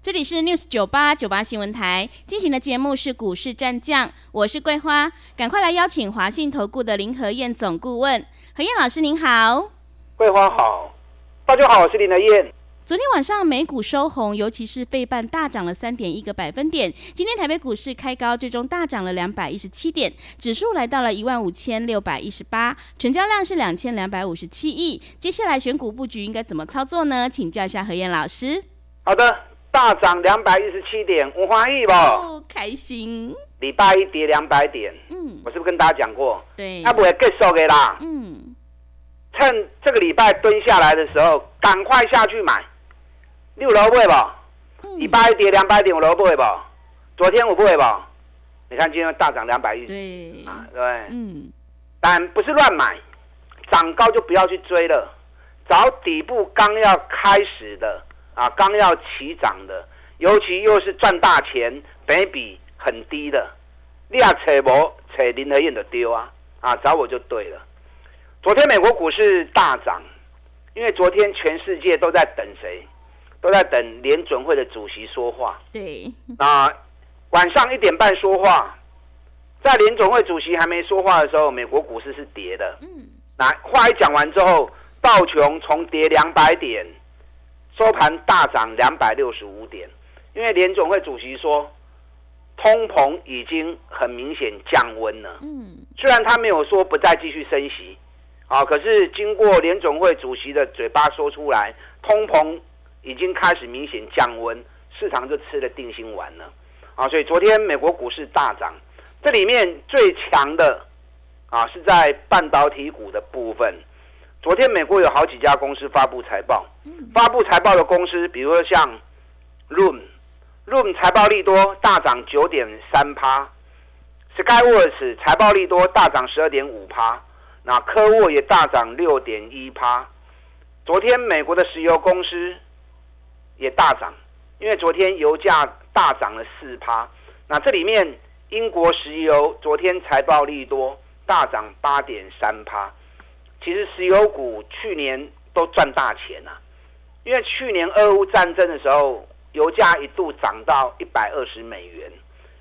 这里是 News 九八九八新闻台进行的节目是股市战将，我是桂花，赶快来邀请华信投顾的林和燕总顾问，何燕老师您好，桂花好，大家好，我是林和燕。昨天晚上美股收红，尤其是费半大涨了三点一个百分点。今天台北股市开高，最终大涨了两百一十七点，指数来到了一万五千六百一十八，成交量是两千两百五十七亿。接下来选股布局应该怎么操作呢？请教一下何燕老师。好的。大涨两百一十七点，我欢喜不？开心。礼拜一跌两百点，嗯，我是不是跟大家讲过？对，它不会结束的啦。嗯，趁这个礼拜蹲下来的时候，赶快下去买。六楼不会吧？礼拜一跌两百点，我楼不会吧？昨天我不会吧？你看今天大涨两百一，对啊，对，嗯，但不是乱买，涨高就不要去追了，找底部刚要开始的。啊，刚要起涨的，尤其又是赚大钱，本比很低的，你啊扯无扯林和燕的丢啊！啊，找我就对了。昨天美国股市大涨，因为昨天全世界都在等谁？都在等联准会的主席说话。对。啊，晚上一点半说话，在联准会主席还没说话的时候，美国股市是跌的。嗯。那话一讲完之后，道琼重跌两百点。收盘大涨两百六十五点，因为联总会主席说，通膨已经很明显降温了。嗯，虽然他没有说不再继续升息，啊，可是经过联总会主席的嘴巴说出来，通膨已经开始明显降温，市场就吃了定心丸了。啊，所以昨天美国股市大涨，这里面最强的啊是在半导体股的部分。昨天美国有好几家公司发布财报，发布财报的公司，比如说像 Room，Room 财报利多大涨九点三趴，Skyworks 财报利多大涨十二点五趴，那科沃也大涨六点一趴。昨天美国的石油公司也大涨，因为昨天油价大涨了四趴。那这里面英国石油昨天财报利多大涨八点三趴。其实石油股去年都赚大钱呐，因为去年俄乌战争的时候，油价一度涨到一百二十美元。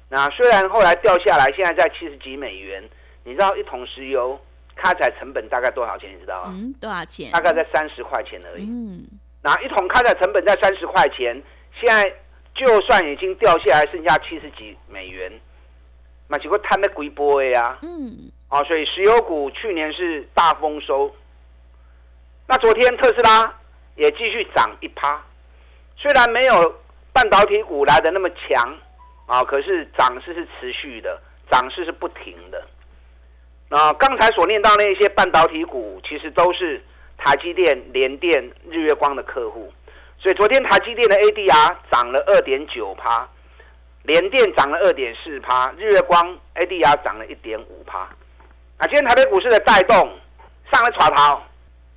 那虽然后来掉下来，现在在七十几美元。你知道一桶石油开采成本大概多少钱？你知道吗？嗯，多少钱？大概在三十块钱而已。嗯，那一桶开采成本在三十块钱，现在就算已经掉下来，剩下七十几美元，那结果摊的贵波呀。嗯。啊，所以石油股去年是大丰收。那昨天特斯拉也继续涨一趴，虽然没有半导体股来的那么强啊，可是涨势是持续的，涨势是不停的。那刚才所念到那些半导体股，其实都是台积电、联电、日月光的客户。所以昨天台积电的 ADR 涨了二点九趴，联电涨了二点四趴，日月光 ADR 涨了一点五趴。啊，今天台北股市的带动上了船头，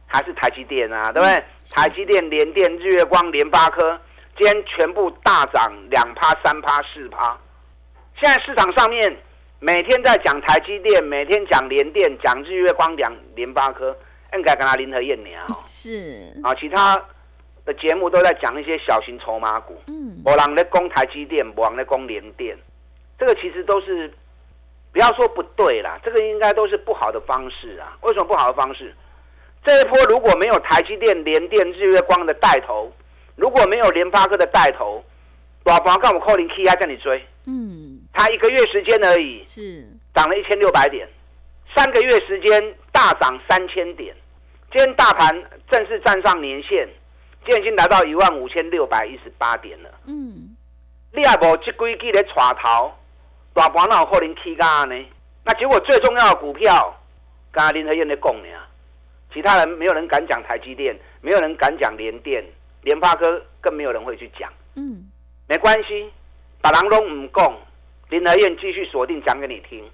还是台积电啊，对不对？台积电、联电、日月光、联发科，今天全部大涨两趴、三趴、四趴。现在市场上面每天在讲台积电，每天讲联电，讲日月光，讲联发科，应该跟他林和燕聊。是啊，其他的节目都在讲一些小型筹码股。嗯，我人在攻台积电，我人在攻联电，这个其实都是。不要说不对啦，这个应该都是不好的方式啊。为什么不好的方式？这一波如果没有台积电、联电、日月光的带头，如果没有联发科的带头，老房干我扣零 K I 叫你追。嗯，他一个月时间而已，是涨了一千六百点，三个月时间大涨三千点。今天大盘正式站上年线，今天已经来到一万五千六百一十八点了。嗯，你也无这几季的带头。大盘哪有可能起价呢？那结果最重要的股票，刚刚林和燕在讲呢，其他人没有人敢讲台积电，没有人敢讲联电、联发科，更没有人会去讲。嗯，没关系，把狼龙唔讲，林和燕继续锁定讲给你听。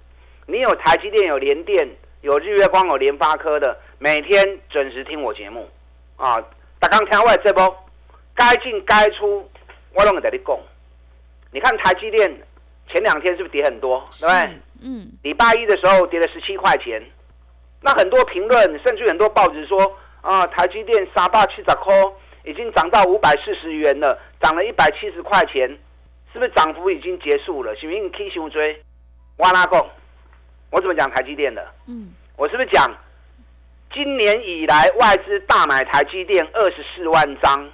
你有台积电、有联电、有日月光、有联发科的，每天准时听我节目啊！大刚听我这波，该进该出，我拢会跟你讲。你看台积电前两天是不是跌很多？对不对？嗯。礼拜一的时候跌了十七块钱，那很多评论，甚至很多报纸说啊，台积电三百七十块已经涨到五百四十元了，涨了一百七十块钱，是不是涨幅已经结束了？是不是你 K 熊追？哇拉贡，我怎么讲台积电的？嗯，我是不是讲今年以来外资大买台积电二十四万张，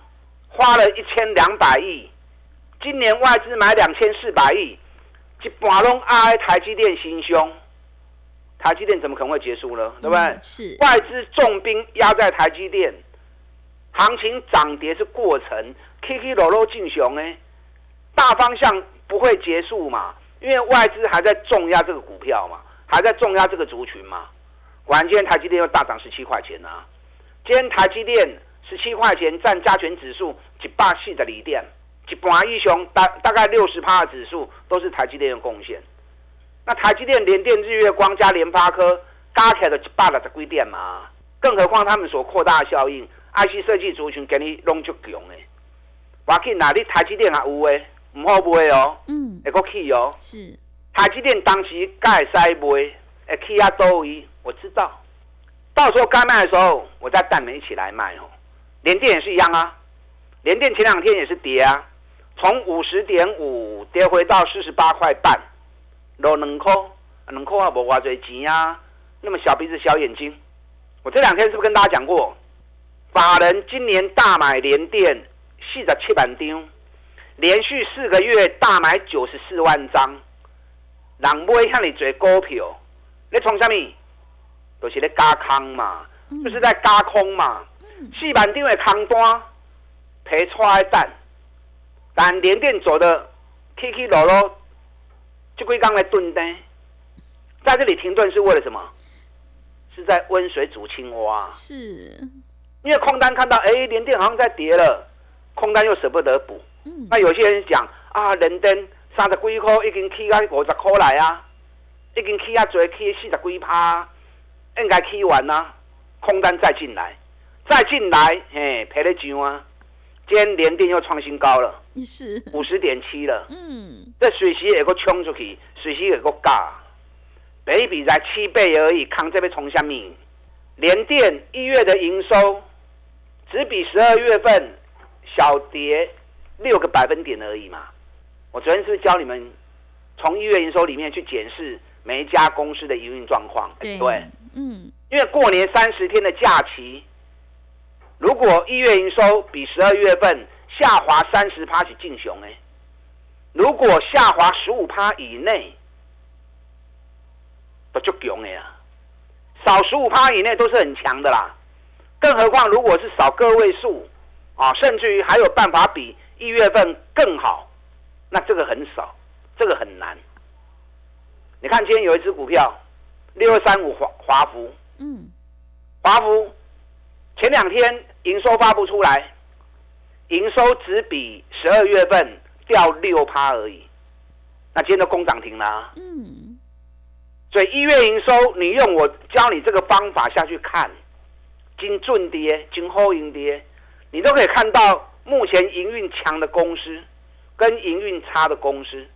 花了一千两百亿。今年外资买两千四百亿，一半拢挨台积电心胸。台积电怎么可能会结束呢？对不对？是外资重兵压在台积电，行情涨跌是过程，K K 落落进熊哎，大方向不会结束嘛？因为外资还在重压这个股票嘛，还在重压这个族群嘛。果然今天台积电又大涨十七块钱啊！今天台积电十七块钱占加权指数一百四的锂电，一半一雄大大概六十趴的指数都是台积电的贡献。那台积电、联电、日月光加联发科加起来的一百六十几点嘛？更何况他们所扩大的效应，IC 设计族群给你弄足强诶。我去哪里台积电还有诶？唔好卖哦，嗯，会个去哦，是台积电当时该使卖，会去啊多位，我知道，到时候该卖的时候，我再带你们一起来卖哦。联电也是一样啊，联电前两天也是跌啊，从五十点五跌回到四十八块半，落两块，两块也无偌侪钱啊，那么小鼻子小眼睛，我这两天是不是跟大家讲过，法人今年大买联电四十七万张。连续四个月大买九十四万张，人买向你做股票，你从什么？就是咧加空嘛，就是在加空嘛。四万张的空单赔出来蛋，但连电走的起起落落，就归刚来蹲单，在这里停顿是为了什么？是在温水煮青蛙。是，因为空单看到哎，连电好像在跌了，空单又舍不得补。那有些人讲啊，人灯三十几块已经起到五十块来啊，已经起啊，最起四十几趴，应该起完啦，空单再进来，再进来，嘿，赔了钱啊！今天连电又创新高了，是五十点七了，嗯，这水席也个冲出去，水席也个价，每笔才七倍而已，扛这边冲下面，连电一月的营收只比十二月份小跌。六个百分点而已嘛，我昨天是不是教你们从一月营收里面去检视每一家公司的营运状况？对，嗯，因为过年三十天的假期，如果一月营收比十二月份下滑三十趴是进熊哎，如果下滑十五趴以内，不就熊哎呀？少十五趴以内都是很强的啦，更何况如果是少个位数啊，甚至于还有办法比。一月份更好，那这个很少，这个很难。你看今天有一只股票，六二三五华华福，嗯，华福前两天营收发布出来，营收只比十二月份掉六趴而已，那今天都攻涨停了，嗯，所以一月营收，你用我教你这个方法下去看，金准跌，金后盈跌，你都可以看到。目前营运强的公司，跟营运差的公司，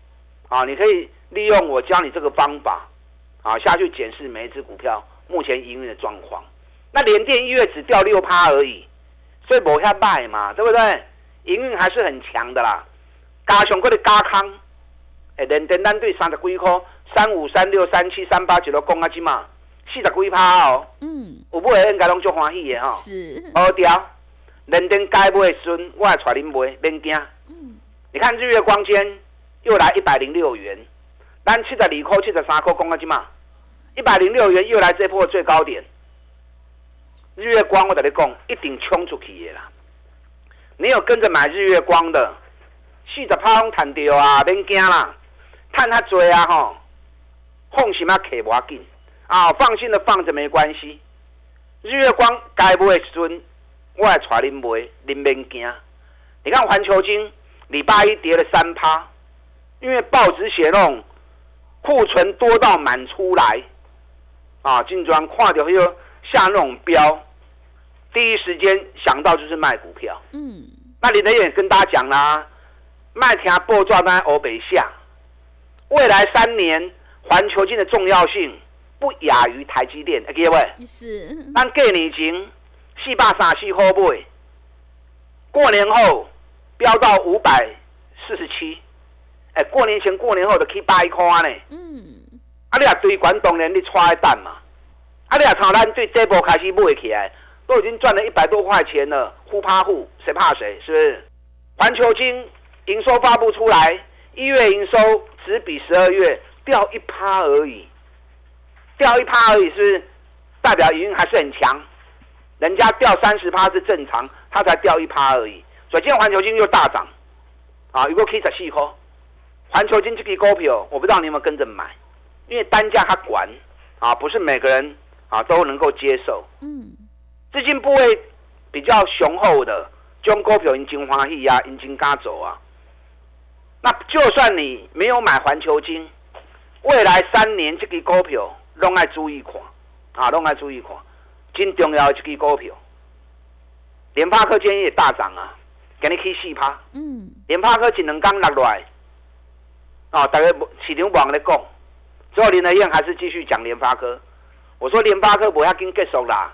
啊，你可以利用我教你这个方法，啊，下去检视每一只股票目前营运的状况。那联电一月只掉六趴而已，所以无下卖嘛，对不对？营运还是很强的啦。加上嗰啲加康，诶，联电单对三十几块，三五、三六、三七、三八，一路讲啊，只嘛四十几趴哦。嗯，有买应该拢足欢喜的哈。是。好掉。人登该不会孙，我来带恁买，免惊。嗯，你看日月光间又来一百零六元，咱七十二块、七十三块，讲啊，即嘛？一百零六元又来这波最高点。日月光，我跟你讲，一定冲出去的啦。你有跟着买日月光的，四十趴拢赚掉啊，免惊啦，赚较多啊吼，放心啊，客无要紧啊，放心的放着没关系。日月光该不会孙。我来带恁买，恁免惊。你看环球金礼拜一跌了三趴，因为报纸写那种库存多到满出来，啊，金砖跨掉又下那种标，第一时间想到就是卖股票。嗯，那林德也跟大家讲啦，麦田波抓单欧北下，未来三年环球金的重要性不亚于台积电。各位，是，咱过年前四百三十块买，过年后飙到五百四十七。哎，过年前、过年后就去八块呢。嗯。啊，你啊对管当然你揣蛋嘛。啊，你啊从咱对这波开始买起来，都已经赚了一百多块钱了，互怕互，谁怕谁？是不是？环球金营收发布出来，一月营收只比十二月掉一趴而已，掉一趴而已，是？代表营运还是很强。人家掉三十趴是正常，它才掉一趴而已。所以今天环球金又大涨，啊，如果可以十四块。环球金这个股票，我不知道你有没有跟着买，因为单价它管啊，不是每个人啊都能够接受。嗯，资金部位比较雄厚的，将股票引金花喜啊，引金加走啊。那就算你没有买环球金，未来三年这个股票拢爱注意看啊，拢爱注意看。真重要的这个股票，联发科今天也大涨啊，给你去四趴。嗯，联发科只能刚落来。啊，大家市场网咧讲，最后林德燕还是继续讲联发科。我说联发科不要跟结束啦，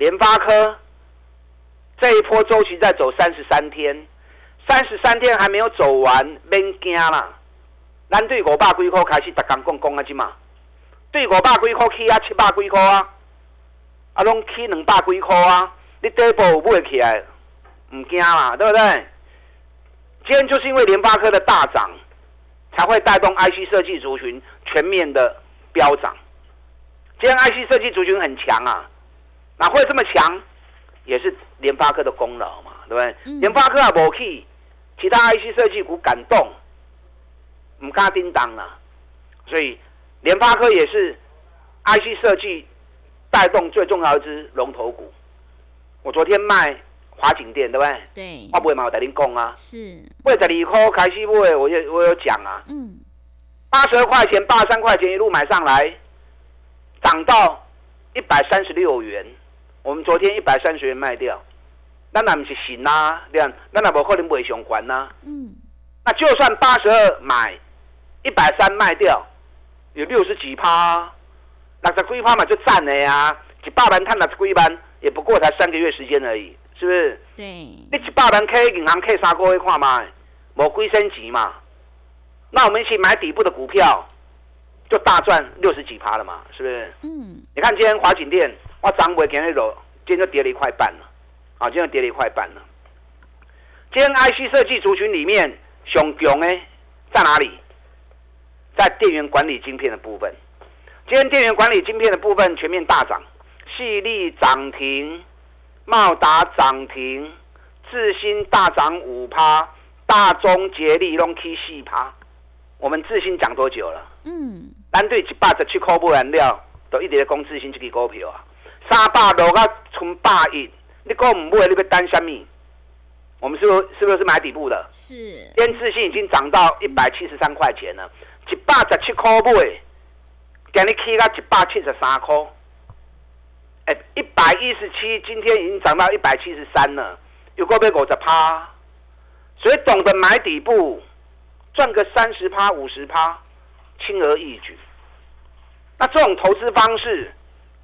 联发科这一波周期在走三十三天，三十三天还没有走完，免惊啦。咱对五百几块开始逐工讲讲啊，只嘛，对五百几块起啊，七百几块啊，啊拢起两百几块啊，你底部买起来，唔惊啦，对不对？今天就是因为联发科的大涨。才会带动 IC 设计族群全面的飙涨。今天 IC 设计族群很强啊，哪会这么强？也是联发科的功劳嘛，对不对？联发科啊，无去其他 IC 设计股敢动，唔敢叮当啊。所以联发科也是 IC 设计带动最重要一支龙头股。我昨天卖。华景店对不对？对，我不会嘛，我带您讲啊。是，为十二块开始买，我有我有讲啊。嗯。八十二块钱，八十三块钱一路买上来，涨到一百三十六元。我们昨天一百三十元卖掉，那那不是行啊？这样，那那不可能不会相关呐。嗯。那就算八十二买，一百三卖掉，有六十几趴，那十几趴嘛就赚了呀。一百万探了十几万，也不过才三个月时间而已。是不是？对，你一百万 K 银行 K 三个月看嘛，无归升级嘛？那我们一起买底部的股票，就大赚六十几趴了嘛？是不是？嗯。你看今天华景店，我涨不今天走，今天就跌了一块半了。啊，今天跌了一块半了。今天 IC 设计族群里面，熊熊哎，在哪里？在电源管理晶片的部分。今天电源管理晶片的部分全面大涨，细粒涨停。茂达涨停，智新大涨五趴，大中捷力拢起四趴。我们智新讲多久了？嗯，单对一百十七块不燃料，都一直在讲智新这支股票啊。三百落到存百亿，你讲唔买，你要担什么？我们是不是是不是买底部的？是。天智新已经涨到一百七十三块钱了，一百十七块买，今日起到一百七十三块。一百一十七，今天已经涨到一百七十三了，有够被狗在趴，所以懂得买底部，赚个三十趴、五十趴，轻而易举。那这种投资方式，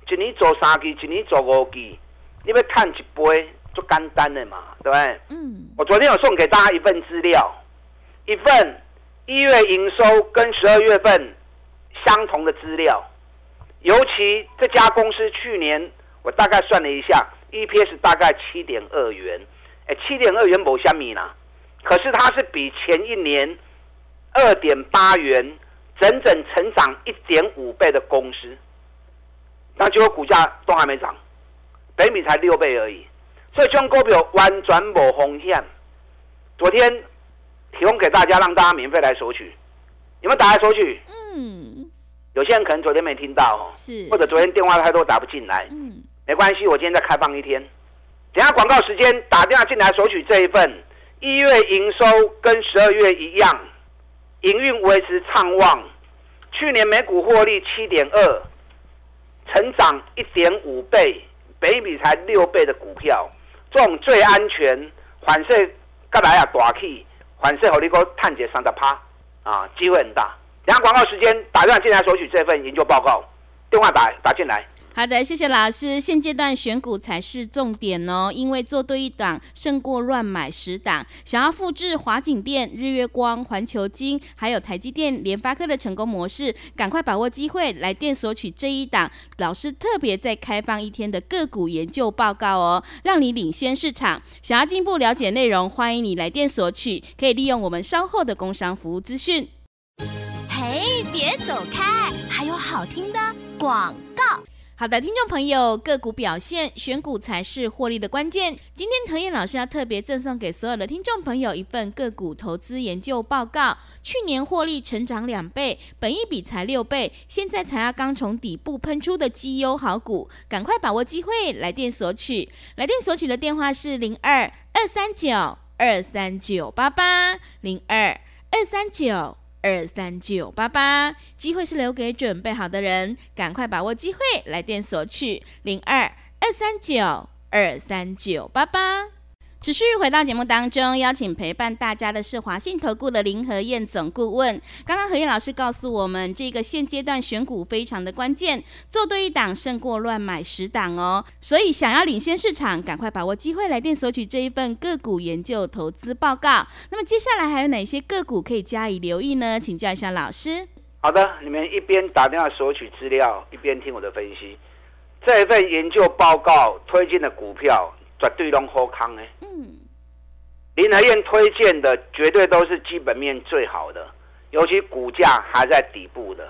一年做三季，一年做五季，你要看一杯就简单的嘛，对不对？嗯。我昨天有送给大家一份资料，一份一月营收跟十二月份相同的资料，尤其这家公司去年。我大概算了一下，EPS 大概七点二元，哎，七点二元某虾米呢？可是它是比前一年二点八元整整成长一点五倍的公司，那结果股价都还没涨，北米才六倍而已，所以这股票完全无风险。昨天提供给大家，让大家免费来索取，有没有打来索取？嗯，有些人可能昨天没听到哦，是，或者昨天电话太多打不进来，嗯。没关系，我今天再开放一天。等下广告时间打电话进来索取这一份一月营收跟十二月一样，营运维持畅旺，去年每股获利七点二，成长一点五倍，北米才六倍的股票，这种最安全，反射格来啊大气，反射好你个探解三十趴啊，机会很大。然后广告时间，打电话进来索取这份研究报告，电话打打进来。好的，谢谢老师。现阶段选股才是重点哦，因为做对一档胜过乱买十档。想要复制华景电、日月光、环球金，还有台积电、联发科的成功模式，赶快把握机会来电索取这一档老师特别在开放一天的个股研究报告哦，让你领先市场。想要进一步了解内容，欢迎你来电索取，可以利用我们稍后的工商服务资讯。嘿，别走开，还有好听的广告。好的，听众朋友，个股表现选股才是获利的关键。今天藤燕老师要特别赠送给所有的听众朋友一份个股投资研究报告。去年获利成长两倍，本一比才六倍，现在才要刚从底部喷出的绩优好股，赶快把握机会，来电索取。来电索取的电话是零二二三九二三九八八零二二三九。二三九八八，机会是留给准备好的人，赶快把握机会，来电索取零二二三九二三九八八。持续回到节目当中，邀请陪伴大家的是华信投顾的林和燕总顾问。刚刚何燕老师告诉我们，这个现阶段选股非常的关键，做对一档胜过乱买十档哦。所以想要领先市场，赶快把握机会来电索取这一份个股研究投资报告。那么接下来还有哪些个股可以加以留意呢？请教一下老师。好的，你们一边打电话索取资料，一边听我的分析。这一份研究报告推荐的股票。绝对拢好康诶！嗯，林和燕推荐的绝对都是基本面最好的，尤其股价还在底部的。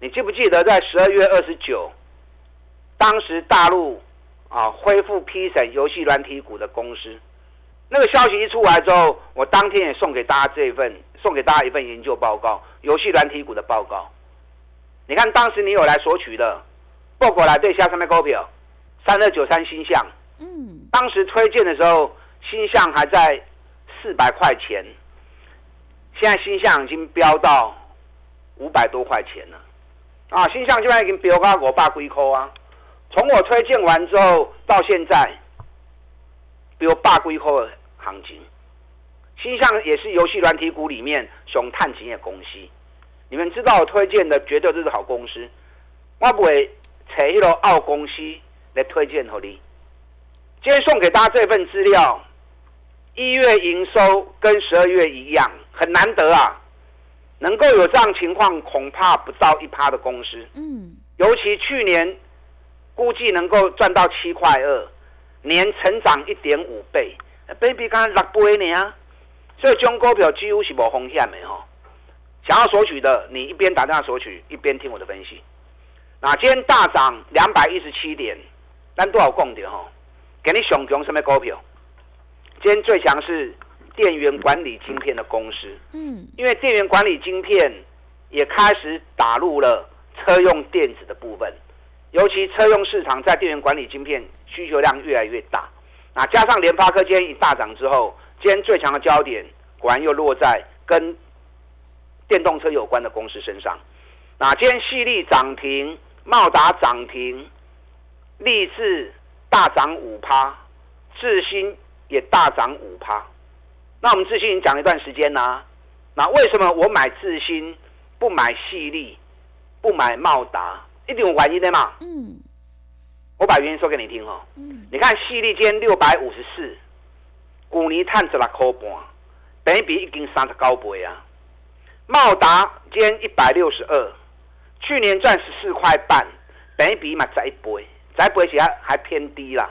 你记不记得在十二月二十九，当时大陆啊恢复批审游戏软体股的公司，那个消息一出来之后，我当天也送给大家这一份，送给大家一份研究报告，游戏软体股的报告。你看当时你有来索取的，报过来对下上面股票，三二九三星象。嗯，当时推荐的时候，新象还在四百块钱，现在新象已经飙到五百多块钱了。啊，新象现在已经飙到我爸龟壳啊！从我推荐完之后到现在，比如霸龟壳的行情，新象也是游戏软体股里面熊探情的公司。你们知道我推荐的绝对都是好公司，我不会找一个澳公司来推荐给你。今天送给大家这份资料，一月营收跟十二月一样，很难得啊！能够有这样情况，恐怕不到一趴的公司。嗯，尤其去年估计能够赚到七块二，年成长一点五倍，baby 刚刚六倍呢，所以中股票几乎是无风险的哦。想要索取的，你一边打电话索取，一边听我的分析。那今天大涨两百一十七点，但多少共点哈？给你熊熊什么股票？今天最强是电源管理晶片的公司，嗯，因为电源管理晶片也开始打入了车用电子的部分，尤其车用市场在电源管理晶片需求量越来越大。那加上联发科今天一大涨之后，今天最强的焦点果然又落在跟电动车有关的公司身上。那今天细粒涨停，茂达涨停，立志。大涨五趴，智新也大涨五趴。那我们智新已经讲了一段时间啦。那为什么我买智新不买细粒，不买茂达？一定有原因的嘛。嗯。我把原因说给你听哦。嗯。你看细粒今天六百五十四，股尼探十六块半，等比已经三十九倍啊。茂达今天一百六十二，去年赚十四块半，等比嘛再一倍。再不会起来还偏低啦。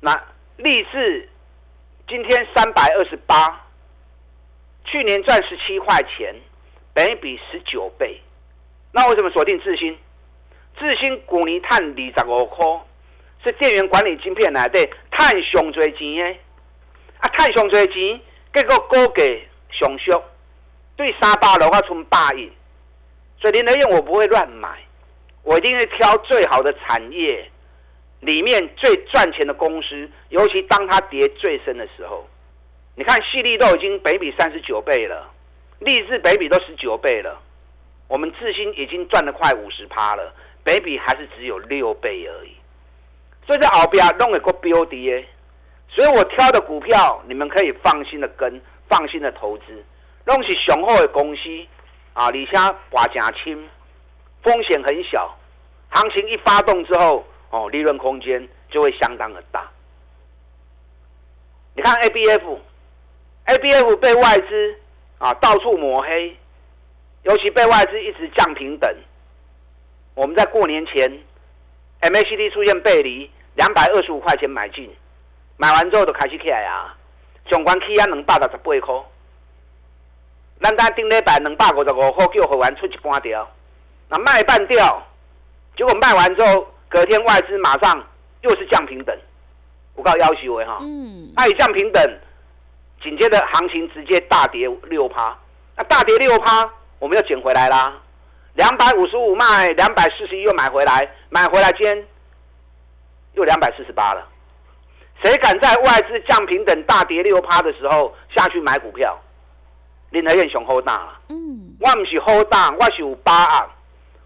那立志今天三百二十八，去年赚十七块钱，等于比十九倍。那为什么锁定智新？智新股尼碳二十五块，是电源管理晶片来的，碳上最钱诶。啊，碳上最钱，结果股价上缩，对三百六啊存八亿。所以林德燕我不会乱买。我一定会挑最好的产业，里面最赚钱的公司，尤其当它跌最深的时候。你看，细粒都已经北比三十九倍了，立志北比都十九倍了。我们智新已经赚了快五十趴了，北比还是只有六倍而已。所以这后边弄一个标的，所以我挑的股票你们可以放心的跟，放心的投资，弄起雄厚的公司啊，你像华甲轻，风险很小，行情一发动之后，哦，利润空间就会相当的大。你看 A B F，A B F 被外资啊到处抹黑，尤其被外资一直降平等。我们在过年前，M A C D 出现背离。两百二十五块钱买进，买完之后就开始起来啊！上关起啊两百六十八块，咱单顶礼拜两百五十五块叫会员出一半掉，那卖半掉，结果卖完之后，隔天外资马上又是降平等，我告要求为哈，嗯，那一降平等，紧接着行情直接大跌六趴，那大跌六趴，我们又捡回来啦，两百五十五卖，两百四十一又买回来，买回来今天。就两百四十八了，谁敢在外资降平等大跌六趴的时候下去买股票？林和燕雄 hold 大了，嗯，我唔是 hold 大，我是有八啊。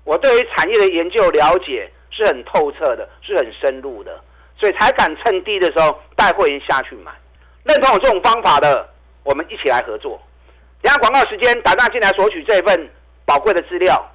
我对于产业的研究了解是很透彻的，是很深入的，所以才敢趁低的时候带会员下去买。认同我这种方法的，我们一起来合作。等下广告时间，打电进来索取这份宝贵的资料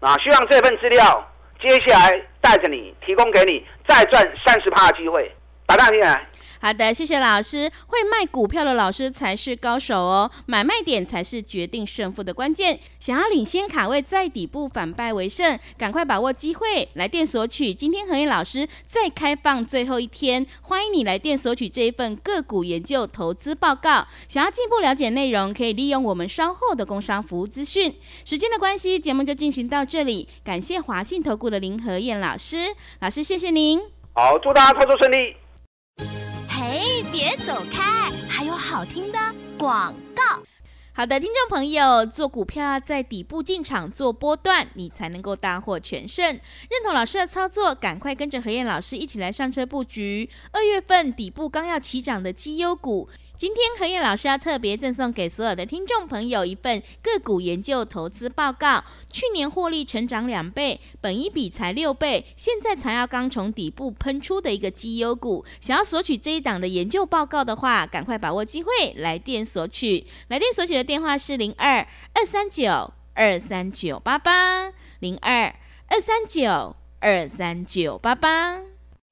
啊！希望这份资料接下来。带着你，提供给你再赚三十趴的机会，打大进来。好的，谢谢老师。会卖股票的老师才是高手哦，买卖点才是决定胜负的关键。想要领先卡位，在底部反败为胜，赶快把握机会，来电索取。今天何燕老师再开放最后一天，欢迎你来电索取这一份个股研究投资报告。想要进一步了解内容，可以利用我们稍后的工商服务资讯。时间的关系，节目就进行到这里。感谢华信投顾的林何燕老师，老师谢谢您。好，祝大家操作顺利。哎，别走开！还有好听的广告。好的，听众朋友，做股票要在底部进场做波段，你才能够大获全胜。认同老师的操作，赶快跟着何燕老师一起来上车布局。二月份底部刚要起涨的绩优股。今天何燕老师要特别赠送给所有的听众朋友一份个股研究投资报告。去年获利成长两倍，本一比才六倍，现在才要刚从底部喷出的一个绩优股。想要索取这一档的研究报告的话，赶快把握机会来电索取。来电索取的电话是零二二三九二三九八八零二二三九二三九八八。